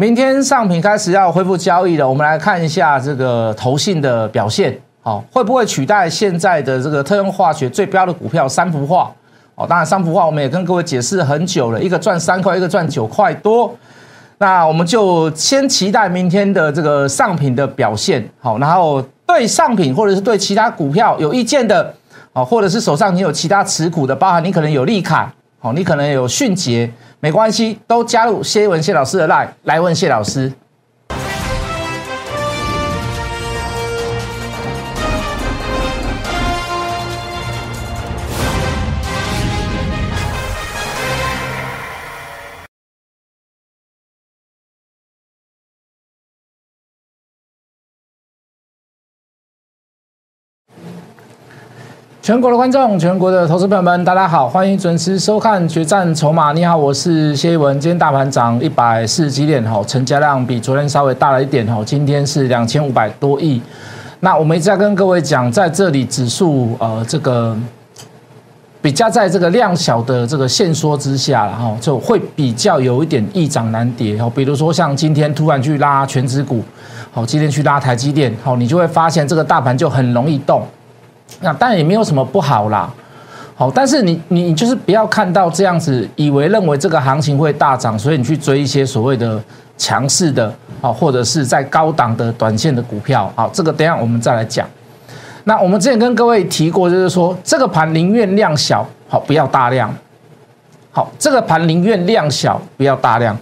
明天上品开始要恢复交易了，我们来看一下这个投信的表现，好，会不会取代现在的这个特用化学最标的股票三幅画？哦，当然三幅画我们也跟各位解释很久了，一个赚三块，一个赚九块多。那我们就先期待明天的这个上品的表现，好，然后对上品或者是对其他股票有意见的，哦，或者是手上你有其他持股的，包含你可能有利凯，哦，你可能有迅捷。没关系，都加入谢文谢老师的 line 来问谢老师。全国的观众，全国的投资朋友们，大家好，欢迎准时收看《决战筹码》。你好，我是谢一文。今天大盘涨一百四十几点，哈，成交量比昨天稍微大了一点，哈，今天是两千五百多亿。那我们一直在跟各位讲，在这里指数呃这个比较在这个量小的这个限缩之下了，哈，就会比较有一点易涨难跌，哈，比如说像今天突然去拉全指股，好，今天去拉台积电，好，你就会发现这个大盘就很容易动。那当然也没有什么不好啦，好，但是你你就是不要看到这样子，以为认为这个行情会大涨，所以你去追一些所谓的强势的啊，或者是在高档的短线的股票，好，这个等下我们再来讲。那我们之前跟各位提过，就是说这个盘宁愿量小，好，不要大量。好，这个盘宁愿量小，不要大量。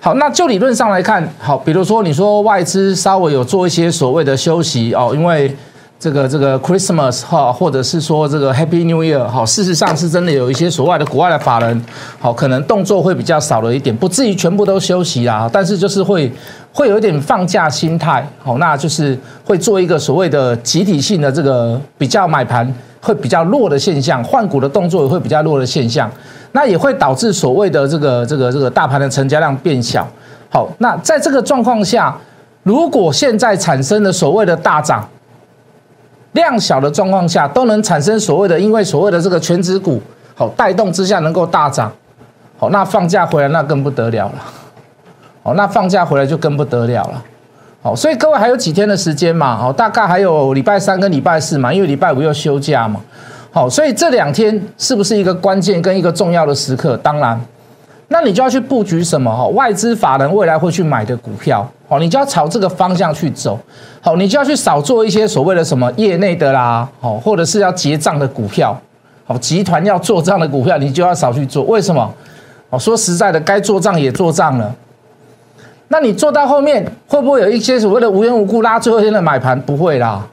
好，那就理论上来看，好，比如说你说外资稍微有做一些所谓的休息哦，因为。这个这个 Christmas 哈，或者是说这个 Happy New Year 好，事实上是真的有一些所谓的国外的法人，好，可能动作会比较少了一点，不至于全部都休息啦，但是就是会会有一点放假心态，好，那就是会做一个所谓的集体性的这个比较买盘会比较弱的现象，换股的动作也会比较弱的现象，那也会导致所谓的这个这个这个大盘的成交量变小，好，那在这个状况下，如果现在产生的所谓的大涨，量小的状况下都能产生所谓的，因为所谓的这个全指股好带动之下能够大涨，好，那放假回来那更不得了了，好，那放假回来就更不得了了，好，所以各位还有几天的时间嘛，好，大概还有礼拜三跟礼拜四嘛，因为礼拜五又休假嘛，好，所以这两天是不是一个关键跟一个重要的时刻？当然。那你就要去布局什么哈？外资法人未来会去买的股票，好，你就要朝这个方向去走，好，你就要去少做一些所谓的什么业内的啦，好，或者是要结账的股票，好，集团要做账的股票，你就要少去做。为什么？哦，说实在的，该做账也做账了。那你做到后面会不会有一些所谓的无缘无故拉最后一天的买盘？不会啦，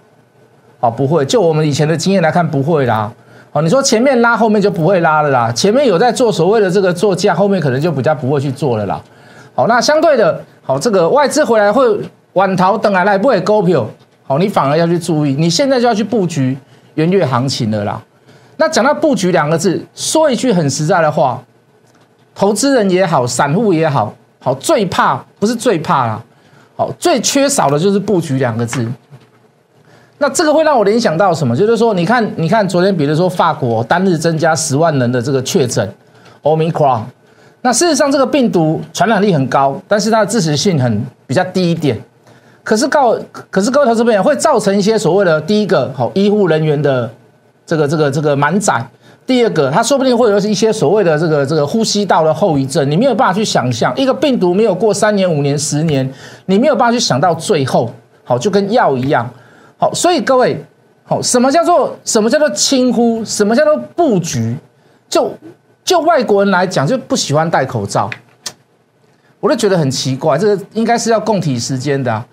哦，不会。就我们以前的经验来看，不会啦。哦，你说前面拉，后面就不会拉了啦。前面有在做所谓的这个做价，后面可能就比较不会去做了啦。好，那相对的，好，这个外资回来会晚逃等来来不会勾票，好，你反而要去注意，你现在就要去布局元月行情了啦。那讲到布局两个字，说一句很实在的话，投资人也好，散户也好，好最怕不是最怕啦，好最缺少的就是布局两个字。那这个会让我联想到什么？就是说，你看，你看，昨天比如说法国单日增加十万人的这个确诊，Omicron。那事实上，这个病毒传染力很高，但是它的致死性很比较低一点。可是告，可是各位投资朋友会造成一些所谓的第一个，好医护人员的这个这个这个满载；第二个，它说不定会有一些所谓的这个这个呼吸道的后遗症。你没有办法去想象，一个病毒没有过三年、五年、十年，你没有办法去想到最后，好就跟药一样。好，所以各位，好，什么叫做什么叫做轻忽？什么叫做布局？就就外国人来讲，就不喜欢戴口罩，我就觉得很奇怪。这个应该是要共体时间的。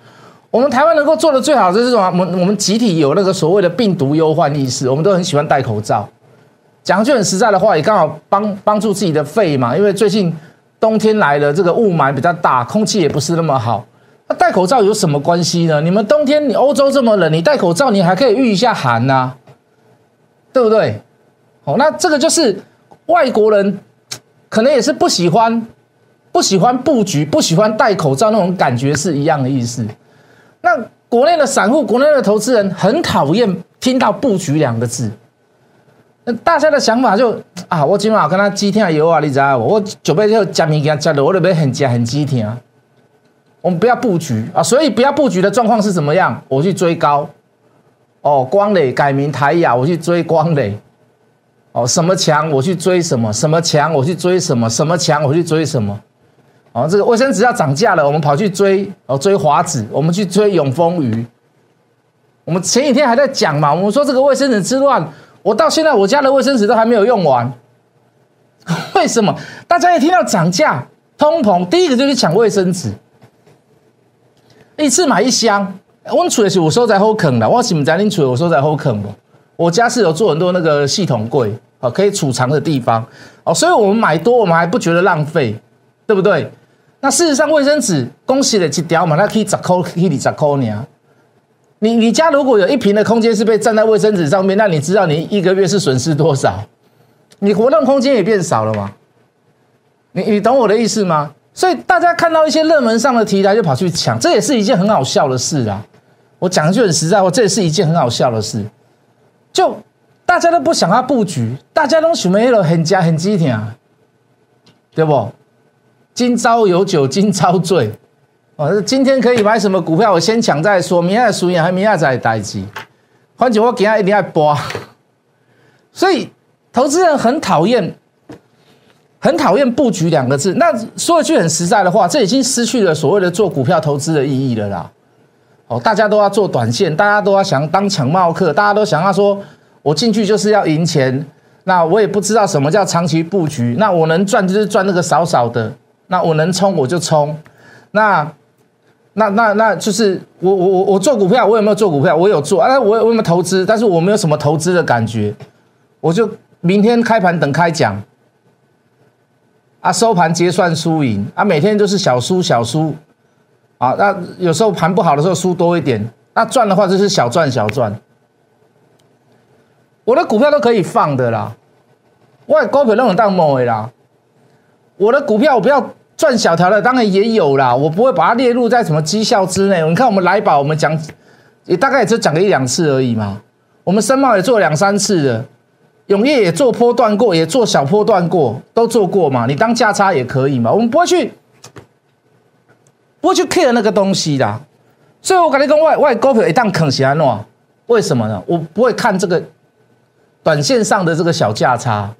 我们台湾能够做的最好就是什么？我们我们集体有那个所谓的病毒忧患意识，我们都很喜欢戴口罩。讲句很实在的话，也刚好帮帮助自己的肺嘛。因为最近冬天来了，这个雾霾比较大，空气也不是那么好。那戴口罩有什么关系呢？你们冬天你欧洲这么冷，你戴口罩你还可以御一下寒呐，对不对？哦，那这个就是外国人可能也是不喜欢不喜欢布局、不喜欢戴口罩那种感觉是一样的意思。那国内的散户、国内的投资人很讨厌听到布局两个字。那大家的想法就啊，我今晚跟他几天有啊，你知道我我准备就加物件加的，我准备很加很几天。我们不要布局啊，所以不要布局的状况是怎么样？我去追高，哦，光磊改名台雅，我去追光磊，哦，什么强我去追什么，什么强我去追什么，什么强我去追什么，哦，这个卫生纸要涨价了，我们跑去追哦，追华子，我们去追永丰鱼，我们前几天还在讲嘛，我们说这个卫生纸之乱，我到现在我家的卫生纸都还没有用完，为什么？大家一听到涨价、通膨，第一个就去抢卫生纸。一次买一箱，我储的是我收在后坑的，我是不知恁储我收在后坑不？我家是有做很多那个系统柜，哦，可以储藏的地方，哦，所以我们买多，我们还不觉得浪费，对不对？那事实上，卫生纸恭喜了几条嘛，那可以十扣，可以十扣呢。你你家如果有一瓶的空间是被占在卫生纸上面，那你知道你一个月是损失多少？你活动空间也变少了吗？你你懂我的意思吗？所以大家看到一些热门上的题材就跑去抢，这也是一件很好笑的事啊！我讲句很实在话，这也是一件很好笑的事。就大家都不想要布局，大家都想要那种很加很激挺，对不？今朝有酒今朝醉，哦，今天可以买什么股票？我先抢再说，明天输赢还明天再代机。反正我今天一定要播，所以投资人很讨厌。很讨厌布局两个字，那说一句很实在的话，这已经失去了所谓的做股票投资的意义了啦。哦，大家都要做短线，大家都要想当抢帽客，大家都想要说，我进去就是要赢钱。那我也不知道什么叫长期布局，那我能赚就是赚那个少少的，那我能冲我就冲。那那那那就是我我我我做股票，我有没有做股票？我有做啊，我我有没有投资？但是我没有什么投资的感觉，我就明天开盘等开奖。啊，收盘结算输赢啊，每天都是小输小输，啊，那有时候盘不好的时候输多一点，那赚的话就是小赚小赚。我的股票都可以放的啦，我的股票那种当某啦，我的股票我不要赚小条的，当然也有啦，我不会把它列入在什么绩效之内。你看我们来宝，我们讲也大概也就讲个一两次而已嘛，我们申茂也做两三次的。永业也做波段过，也做小波段过，都做过嘛？你当价差也可以嘛？我们不会去，不会去 care 那个东西的。所以我跟你讲，外外股票一旦啃起来喏，为什么呢？我不会看这个短线上的这个小价差，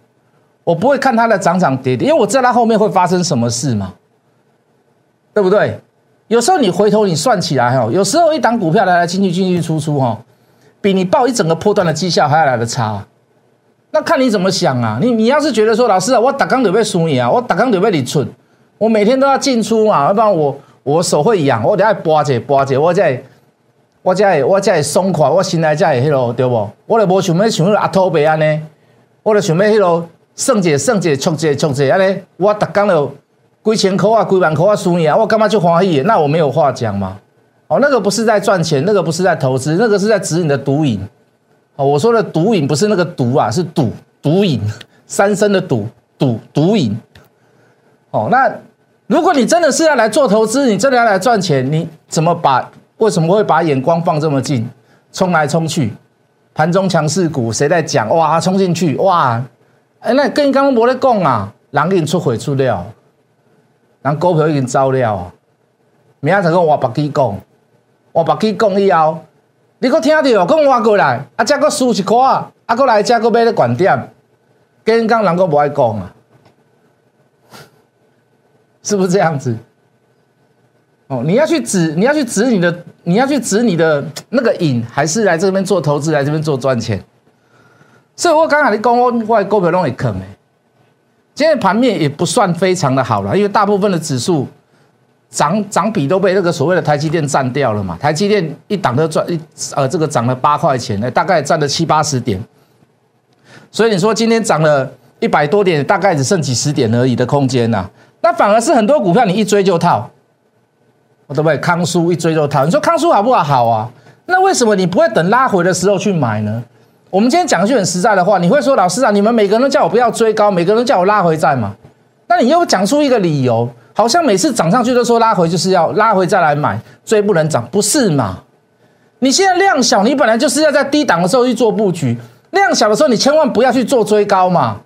我不会看它的涨涨跌跌，因为我知道它后面会发生什么事嘛，对不对？有时候你回头你算起来哈，有时候一档股票来来进去进进出出哈，比你报一整个波段的绩效还要来的差。那看你怎么想啊？你你要是觉得说，老师啊，我打刚准备输你啊，我打刚准备你存，我每天都要进出嘛，要不然我我手会痒，我得要拨者拨者，我才我才我才会松快，我心内才会迄落对不？我就无想要想要阿土伯安尼，我就想要迄落算者算者错者错者安尼，我打刚就几千块啊，几万块啊输你啊，我干嘛就欢喜？那我没有话讲嘛。哦，那个不是在赚钱，那个不是在投资，那个是在指你的毒瘾。哦，我说的毒瘾不是那个毒啊，是赌毒瘾，三生的赌赌毒瘾。哦，那如果你真的是要来做投资，你真的要来赚钱，你怎么把为什么会把眼光放这么近，冲来冲去，盘中强势股谁在讲？哇，冲进去哇！哎，那跟刚刚没在讲啊，人给你出回出料，人股票已经走了啊，明仔才跟我白鸡讲，我白鸡讲以后。你搁听到，讲我过来，啊，再搁输一块，啊，搁来再搁买咧观点，跟刚人搁不爱讲啊，是不是这样子？哦，你要去指，你要去指你的，你要去指你的那个瘾，还是来这边做投资，来这边做赚钱？所以我刚才你讲，我我股票拢会坑诶，今天盘面也不算非常的好了，因为大部分的指数。涨涨比都被那个所谓的台积电占掉了嘛？台积电一档都赚一呃，这个涨了八块钱，呢，大概占了七八十点。所以你说今天涨了一百多点，大概只剩几十点而已的空间呐。那反而是很多股票你一追就套，对不对？康叔一追就套。你说康叔好不好？好啊。那为什么你不会等拉回的时候去买呢？我们今天讲一句很实在的话，你会说老师啊，你们每个人都叫我不要追高，每个人都叫我拉回再买。那你又讲出一个理由。好像每次涨上去都说拉回就是要拉回再来买，追不能涨，不是嘛？你现在量小，你本来就是要在低档的时候去做布局，量小的时候你千万不要去做追高嘛，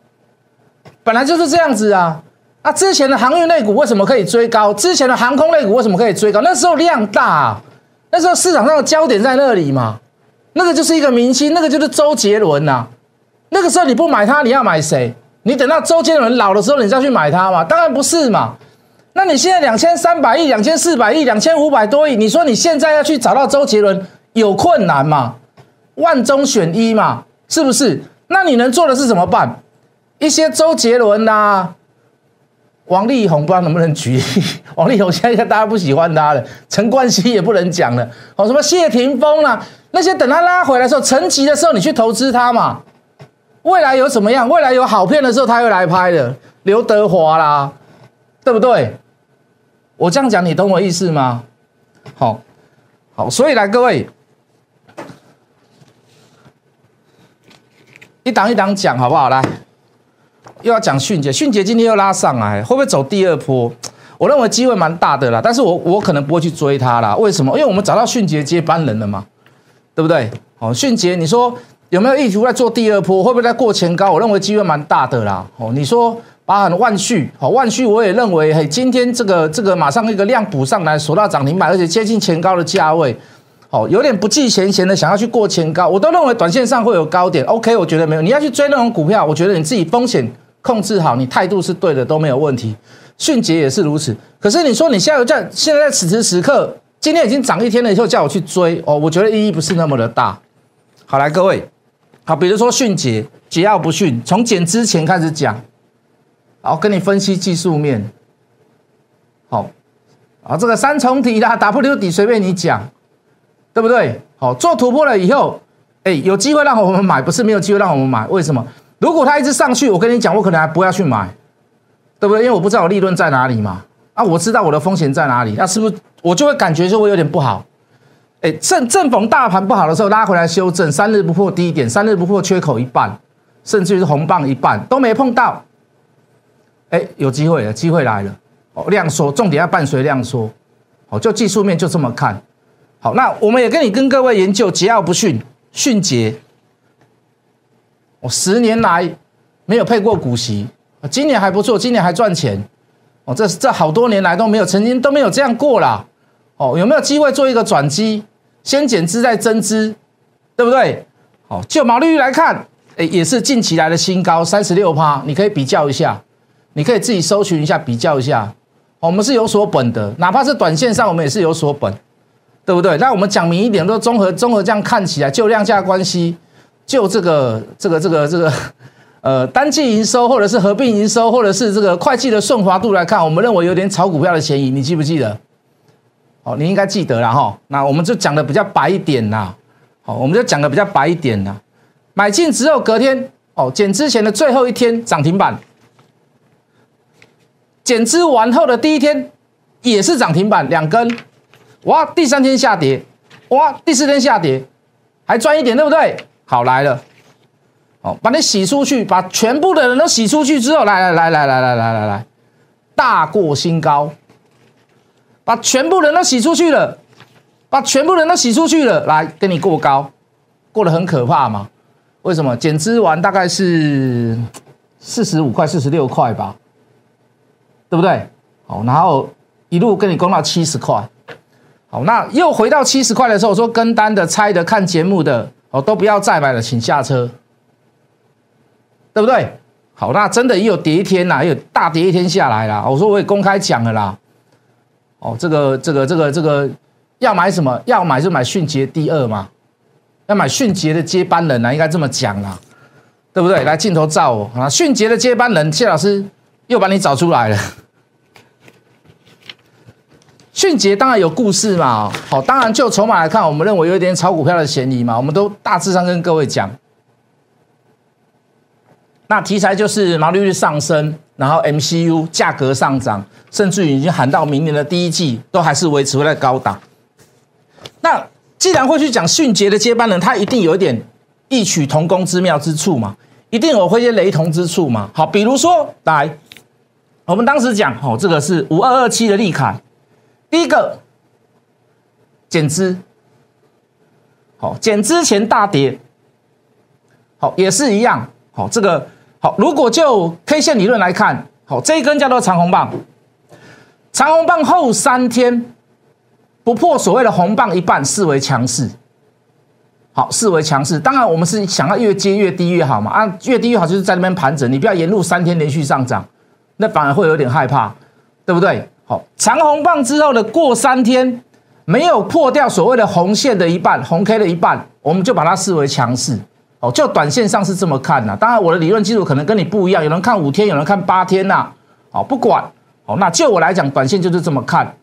本来就是这样子啊。啊，之前的航运类股为什么可以追高？之前的航空类股为什么可以追高？那时候量大，那时候市场上的焦点在那里嘛。那个就是一个明星，那个就是周杰伦呐。那个时候你不买它，你要买谁？你等到周杰伦老的时候，你再去买它嘛？当然不是嘛。那你现在两千三百亿、两千四百亿、两千五百多亿，你说你现在要去找到周杰伦有困难吗？万中选一嘛，是不是？那你能做的是怎么办？一些周杰伦呐。王力宏不知道能不能举例？王力宏现在大家不喜欢他了，陈冠希也不能讲了。哦，什么谢霆锋啦，那些等他拉回来的时候，成级的时候，你去投资他嘛。未来有什么样？未来有好片的时候，他会来拍的。刘德华啦，对不对？我这样讲，你懂我意思吗？好，好，所以来各位，一档一档讲好不好？来。又要讲迅捷，迅捷今天又拉上来，会不会走第二波？我认为机会蛮大的啦，但是我我可能不会去追它啦。为什么？因为我们找到迅捷接班人了嘛，对不对？哦，迅捷，你说有没有意图在做第二波？会不会在过前高？我认为机会蛮大的啦。哦，你说把很万续，好万续，我也认为，嘿，今天这个这个马上一个量补上来，锁到涨停板，而且接近前高的价位，哦，有点不计前嫌的想要去过前高，我都认为短线上会有高点。OK，我觉得没有，你要去追那种股票，我觉得你自己风险。控制好，你态度是对的都没有问题。迅捷也是如此。可是你说你现在在现在在此时此刻，今天已经涨一天了，以后叫我去追哦，我觉得意义不是那么的大。好，来各位，好，比如说迅捷，桀骜不驯，从减之前开始讲，好，跟你分析技术面。好，啊，这个三重底啦，W 底随便你讲，对不对？好，做突破了以后，哎，有机会让我们买，不是没有机会让我们买，为什么？如果它一直上去，我跟你讲，我可能还不要去买，对不对？因为我不知道我利润在哪里嘛。啊，我知道我的风险在哪里，那是不是我就会感觉就会有点不好？哎，正正逢大盘不好的时候拉回来修正，三日不破低点，三日不破缺口一半，甚至于是红棒一半都没碰到，哎，有机会了，机会来了。哦，量缩，重点要伴随量缩。哦，就技术面就这么看。好，那我们也跟你跟各位研究桀骜不驯，迅捷。我十年来没有配过股息，今年还不错，今年还赚钱。哦，这这好多年来都没有，曾经都没有这样过啦。哦，有没有机会做一个转机？先减资再增资，对不对？好，就毛利率来看，哎，也是近期来的新高，三十六趴，你可以比较一下，你可以自己搜寻一下，比较一下。我们是有所本的，哪怕是短线上，我们也是有所本，对不对？那我们讲明一点，都综合综合这样看起来，就量价关系。就这个这个这个这个，呃，单季营收或者是合并营收，或者是这个会计的顺滑度来看，我们认为有点炒股票的嫌疑。你记不记得？哦，你应该记得了哈。那我们就讲的比较白一点呐。好，我们就讲的比较白一点呐。买进之后隔天，哦，减之前的最后一天涨停板，减资完后的第一天也是涨停板两根。哇，第三天下跌，哇，第四天下跌，还赚一点，对不对？好来了，哦，把你洗出去，把全部的人都洗出去之后，来来来来来来来来来，大过新高，把全部人都洗出去了，把全部人都洗出去了，来跟你过高，过得很可怕吗？为什么？减资完大概是四十五块、四十六块吧，对不对？好，然后一路跟你攻到七十块，好，那又回到七十块的时候，我说跟单的、猜的、看节目的。哦，都不要再买了，请下车，对不对？好，那真的也有跌一天呐，也有大跌一天下来啦。我说我也公开讲了啦。哦，这个这个这个这个要买什么？要买就买迅捷第二嘛，要买迅捷的接班人啊，应该这么讲啦，对不对？来镜头照我啊，迅捷的接班人谢老师又把你找出来了。迅捷当然有故事嘛，好，当然就筹码来看，我们认为有一点炒股票的嫌疑嘛，我们都大致上跟各位讲。那题材就是毛利率上升，然后 MCU 价格上涨，甚至于已经喊到明年的第一季都还是维持在高档。那既然会去讲迅捷的接班人，他一定有一点异曲同工之妙之处嘛，一定有会些雷同之处嘛。好，比如说来，我们当时讲，哦，这个是五二二七的利凯。第一个减资，好减资前大跌，好也是一样，好这个好如果就 K 线理论来看，好，这一根叫做长红棒。长红棒后三天不破所谓的红棒一半，视为强势。好，视为强势。当然，我们是想要越接越低越好嘛。啊，越低越好，就是在那边盘整，你不要沿路三天连续上涨，那反而会有点害怕，对不对？好，长红棒之后的过三天没有破掉所谓的红线的一半，红 K 的一半，我们就把它视为强势。哦，就短线上是这么看呐。当然，我的理论基础可能跟你不一样，有人看五天，有人看八天呐。好，不管。好，那就我来讲，短线就是这么看。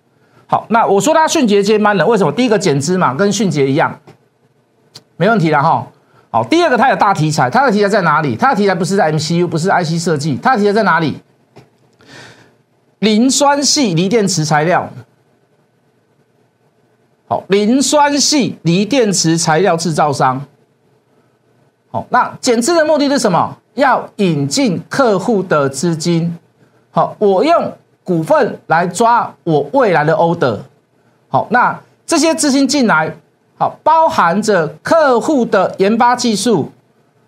好，那我说它迅捷接班了，为什么？第一个减资嘛，跟迅捷一样。没问题了哈。好，第二个它有大题材，它的题材在哪里？它的题材不是在 MCU，不是 IC 设计，它的题材在哪里？磷酸系锂电池材料。好，磷酸系锂电池材料制造商。好，那减资的目的是什么？要引进客户的资金。好，我用股份来抓我未来的 order。好，那这些资金进来。好，包含着客户的研发技术，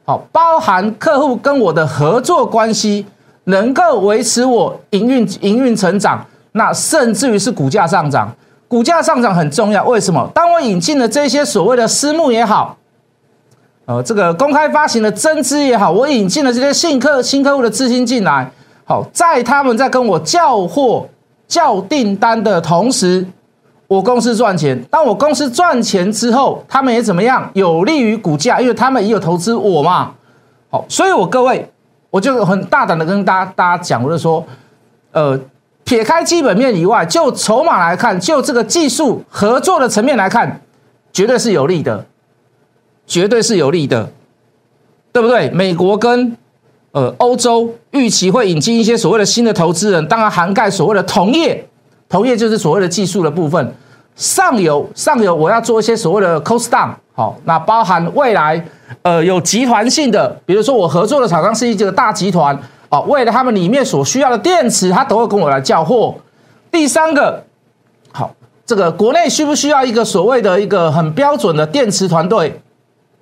好，包含客户跟我的合作关系，能够维持我营运营运成长，那甚至于是股价上涨，股价上涨很重要。为什么？当我引进了这些所谓的私募也好，呃，这个公开发行的增资也好，我引进了这些新客新客户的资金进来，好，在他们在跟我叫货叫订单的同时。我公司赚钱，当我公司赚钱之后，他们也怎么样？有利于股价，因为他们也有投资我嘛。好，所以我各位，我就很大胆的跟大家大家讲，我就说，呃，撇开基本面以外，就筹码来看，就这个技术合作的层面来看，绝对是有利的，绝对是有利的，对不对？美国跟呃欧洲预期会引进一些所谓的新的投资人，当然涵盖所谓的同业。同业就是所谓的技术的部分，上游上游我要做一些所谓的 cost down，好，那包含未来呃有集团性的，比如说我合作的厂商是一个大集团，哦，为了他们里面所需要的电池，他都会跟我来交货。第三个，好，这个国内需不需要一个所谓的一个很标准的电池团队？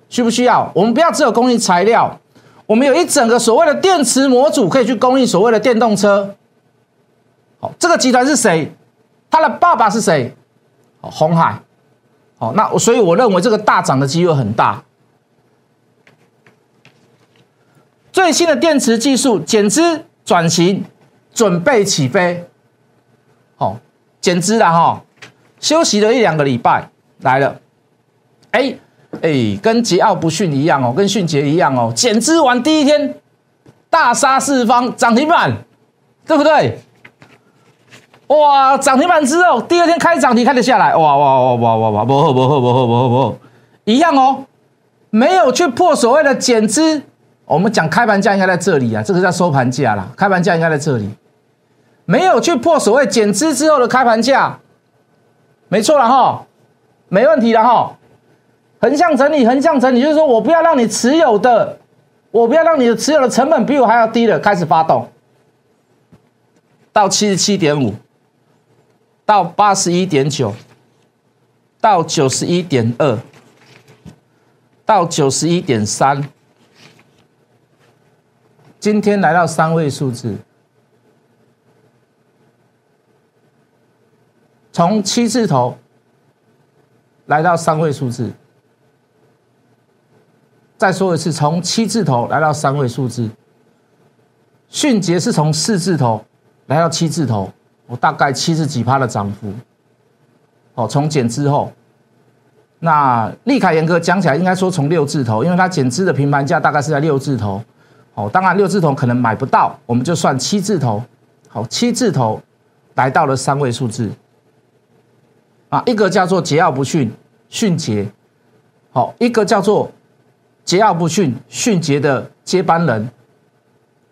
需不需要？我们不要只有供应材料，我们有一整个所谓的电池模组可以去供应所谓的电动车。好，这个集团是谁？他的爸爸是谁？哦，红海。好，那所以我认为这个大涨的机会很大。最新的电池技术减资转型，准备起飞。好，减资了哈，休息了一两个礼拜，来了。哎哎，跟桀骜不驯一样哦，跟迅捷一样哦，减资完第一天大杀四方，涨停板，对不对？哇，涨停板之后，第二天开涨停开得下来，哇哇哇哇哇哇，不好不好不好不好不好，一样哦，没有去破所谓的减资。我们讲开盘价应该在这里啊，这个叫收盘价啦，开盘价应该在这里，没有去破所谓减资之后的开盘价，没错了哈，没问题了哈。横向整理，横向整理，就是说我不要让你持有的，我不要让你的持有的成本比我还要低的开始发动，到七十七点五。到八十一点九，到九十一点二，到九十一点三，今天来到三位数字，从七字头来到三位数字。再说一次，从七字头来到三位数字。迅捷是从四字头来到七字头。我大概七十几趴的涨幅，哦，从减之后，那利凯严格讲起来，应该说从六字头，因为它减资的平盘价大概是在六字头，哦，当然六字头可能买不到，我们就算七字头，好，七字头来到了三位数字，啊，一个叫做桀骜不驯，迅捷，好，一个叫做桀骜不驯，迅捷的接班人，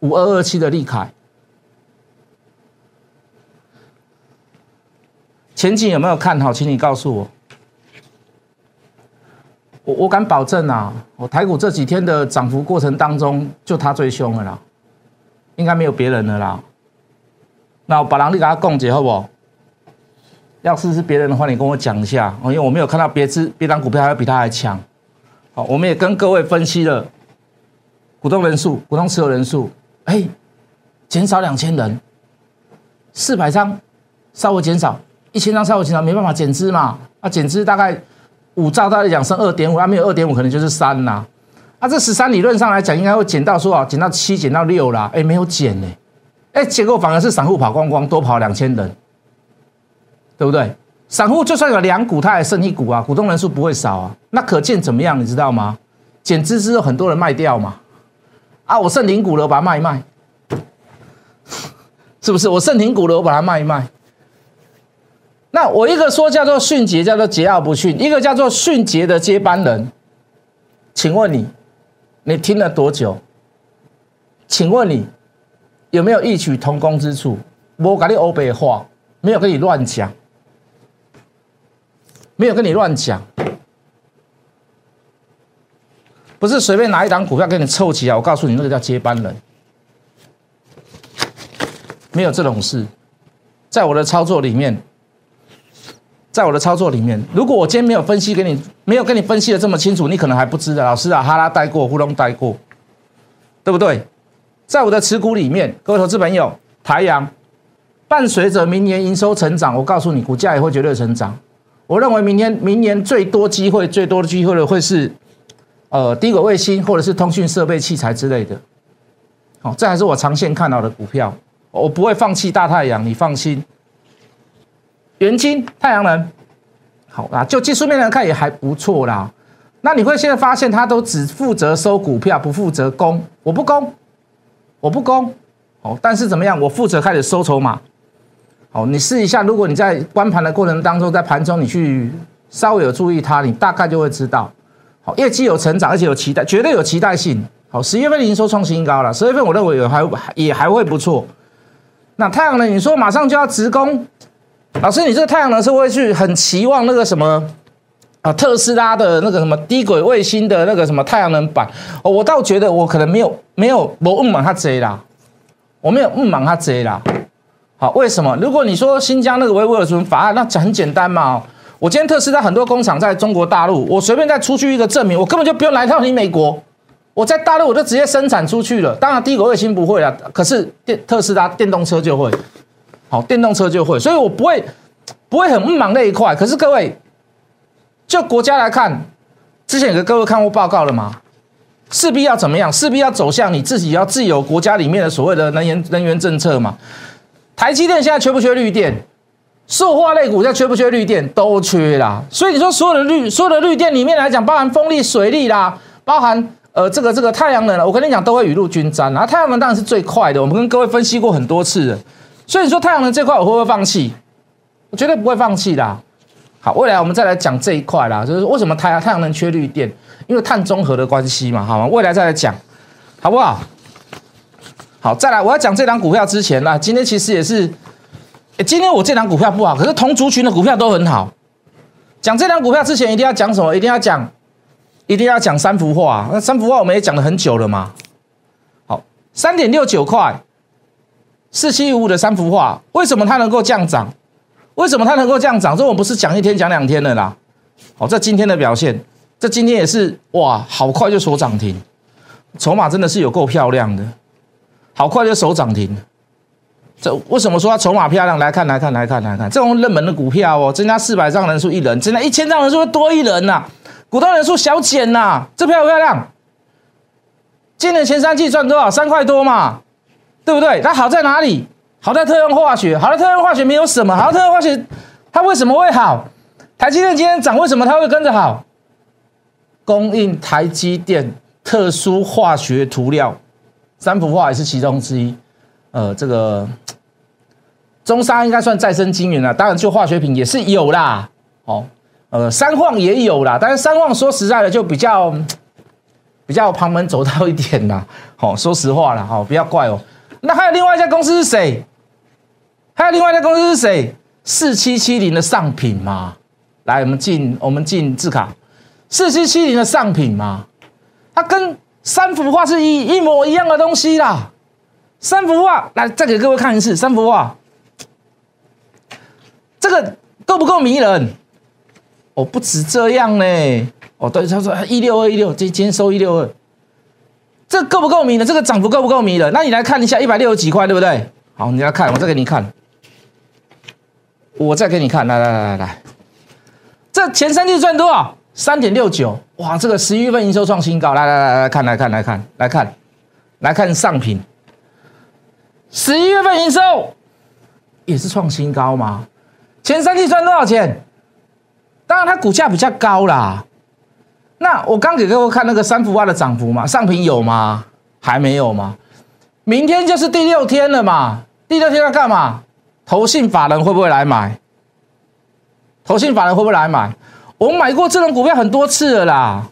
五二二七的利凯。前景有没有看好？请你告诉我。我敢保证啊，我台股这几天的涨幅过程当中，就它最凶了啦，应该没有别人了啦。那我把能力给他供解好不？要是是别人的话，你跟我讲一下哦，因为我没有看到别只别单股票还要比它还强。好，我们也跟各位分析了股东人数、股东持有人数。哎，减少两千人，四百张稍微减少，一千张稍微减少，没办法减资嘛？啊，减资大概五兆，大概讲剩二点五，啊，没有二点五，可能就是三啦。啊，这十三理论上来讲，应该会减到说啊，减到七，减到六啦。哎，没有减呢，哎，结果反而是散户跑光光，多跑两千人，对不对？散户就算有两股，他还剩一股啊，股东人数不会少啊。那可见怎么样？你知道吗？减资之后很多人卖掉嘛。啊，我剩零股了，我把它卖一卖，是不是？我剩零股了，我把它卖一卖。那我一个说叫做迅捷，叫做桀骜不驯；一个叫做迅捷的接班人。请问你，你听了多久？请问你有没有异曲同工之处？我跟你欧北话，没有跟你乱讲。没有跟你乱讲，不是随便拿一档股票给你凑起来。我告诉你，那个叫接班人，没有这种事。在我的操作里面，在我的操作里面，如果我今天没有分析给你，没有跟你分析的这么清楚，你可能还不知道。老师啊，哈拉带过，呼隆带过，对不对？在我的持股里面，各位投资朋友，台阳伴随着明年营收成长，我告诉你，股价也会绝对成长。我认为明天明年最多机会最多的机会的会是，呃，低轨卫星或者是通讯设备器材之类的，好，这还是我长线看到的股票，我不会放弃大太阳，你放心。元金太阳能，好啦，就技术面来看也还不错啦。那你会现在发现他都只负责收股票，不负责攻，我不攻，我不攻，哦，但是怎么样，我负责开始收筹码。哦，你试一下，如果你在观盘的过程当中，在盘中你去稍微有注意它，你大概就会知道，好，业绩有成长，而且有期待，绝对有期待性。好，十月份营收创新高了，十月份我认为也还也还会不错。那太阳能，你说马上就要直攻，老师，你这个太阳能是会去很期望那个什么啊？特斯拉的那个什么低轨卫星的那个什么太阳能板？我倒觉得我可能没有没有我误满它贼啦，我没有误满它贼啦。好，为什么？如果你说新疆那个维吾尔族法案，那很简单嘛。我今天特斯拉很多工厂在中国大陆，我随便再出去一个证明，我根本就不用来到你美国，我在大陆我就直接生产出去了。当然，低轨卫星不会了，可是电特斯拉电动车就会。好，电动车就会，所以我不会不会很忙那一块。可是各位，就国家来看，之前有个各位看过报告了吗？势必要怎么样？势必要走向你自己要自由国家里面的所谓的能源能源政策嘛。台积电现在缺不缺绿电？塑化类股现在缺不缺绿电？都缺啦。所以你说所有的绿所有的绿电里面来讲，包含风力、水力啦，包含呃这个这个太阳能，我跟你讲都会雨露均沾然后。太阳能当然是最快的，我们跟各位分析过很多次了。所以你说太阳能这块我会不会放弃？我绝对不会放弃的。好，未来我们再来讲这一块啦，就是为什么太阳太阳能缺绿电？因为碳中和的关系嘛，好吗？未来再来讲，好不好？好，再来，我要讲这档股票之前呢，今天其实也是，今天我这档股票不好，可是同族群的股票都很好。讲这档股票之前，一定要讲什么？一定要讲，一定要讲三幅画。那三幅画我们也讲了很久了嘛。好，三点六九块，四七五五的三幅画，为什么它能够降涨？为什么它能够降涨？这我不是讲一天讲两天的啦。好，这今天的表现，这今天也是哇，好快就锁涨停，筹码真的是有够漂亮的。好快就守涨停，这为什么说它筹码漂亮？来看，来看，来看，来看，这种热门的股票哦，增加四百张人数一人，增加一千张人数多一人呐，股东人数小减呐，这漂不漂亮？今年前三季赚多少？三块多嘛，对不对？它好在哪里？好在特用化学，好在特用化学没有什么，好在特用化学它为什么会好？台积电今天涨，为什么它会跟着好？供应台积电特殊化学涂料。三幅画也是其中之一，呃，这个中沙应该算再生晶圆了，当然就化学品也是有啦，哦，呃，三矿也有啦，但是三矿说实在的就比较比较旁门走道一点啦，好，说实话了，好，不要怪哦。那还有另外一家公司是谁？还有另外一家公司是谁？四七七零的上品嘛，来，我们进我们进字卡，四七七零的上品嘛，它跟。三幅画是一一模一样的东西啦，三幅画来再给各位看一次，三幅画，这个够不够迷人？哦，不止这样呢，哦，对，他说一六二一六，今今天收一六二，这够不够迷的？这个涨幅够不够迷的？那你来看一下，一百六十几块，对不对？好，你来看，我再给你看，我再给你看，来来来来来，这前三季赚多少？三点六九，哇，这个十一月份营收创新高，来来来来看，来看来看来看，来看上品，十一月份营收也是创新高吗？前三季赚多少钱？当然它股价比较高啦。那我刚给各位看那个三幅画的涨幅嘛，上品有吗？还没有吗？明天就是第六天了嘛，第六天要干嘛？投信法人会不会来买？投信法人会不会来买？我们买过这种股票很多次了啦。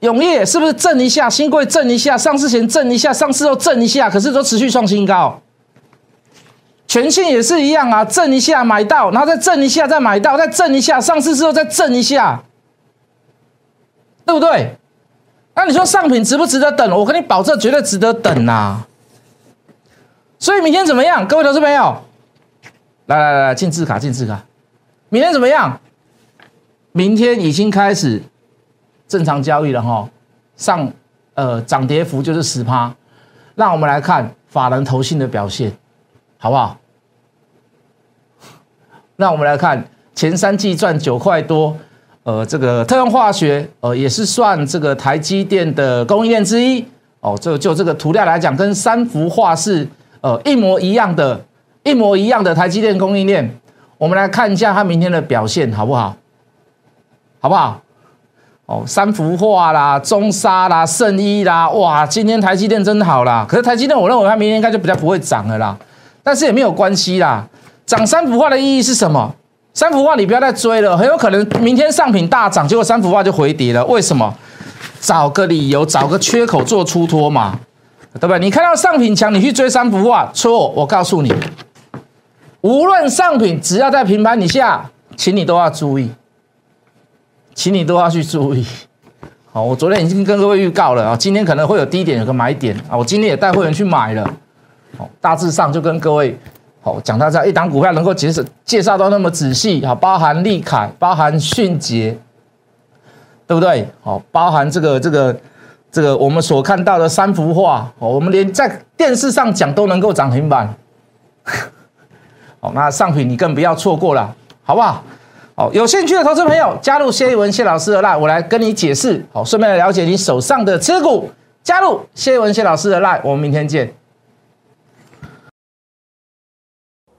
永业是不是震一下？新贵震一下，上市前震一下，上市后震一下，可是都持续创新高。全信也是一样啊，震一下买到，然后再震一下再买到，再震一下，上市之后再震一下。对不对？那你说上品值不值得等？我跟你保证，绝对值得等呐！所以明天怎么样？各位投资朋友，来来来来，进字卡，进字卡。明天怎么样？明天已经开始正常交易了哈，上呃涨跌幅就是十趴。让我们来看法人投信的表现，好不好？让我们来看前三季赚九块多。呃，这个特用化学，呃，也是算这个台积电的供应链之一哦。就就这个涂料来讲，跟三幅画是呃一模一样的，一模一样的台积电供应链。我们来看一下它明天的表现，好不好？好不好？哦，三幅画啦，中沙啦，圣衣啦，哇，今天台积电真好啦。可是台积电，我认为它明天应该就比较不会涨了啦。但是也没有关系啦，涨三幅画的意义是什么？三幅画你不要再追了，很有可能明天上品大涨，结果三幅画就回跌了。为什么？找个理由，找个缺口做出脱嘛，对不对？你看到上品强，你去追三幅画，错。我告诉你，无论上品只要在平盘以下，请你都要注意，请你都要去注意。好，我昨天已经跟各位预告了啊，今天可能会有低点，有个买点啊，我今天也带会员去买了。好，大致上就跟各位。好，讲到这一档股票能够介绍介绍到那么仔细，好，包含利凯，包含迅捷，对不对？好，包含这个这个这个我们所看到的三幅画，好我们连在电视上讲都能够涨停板。好，那上品你更不要错过了，好不好？好，有兴趣的投资朋友加入谢一文谢老师的 line，我来跟你解释，好，顺便了解你手上的持股，加入谢一文谢老师的 line，我们明天见。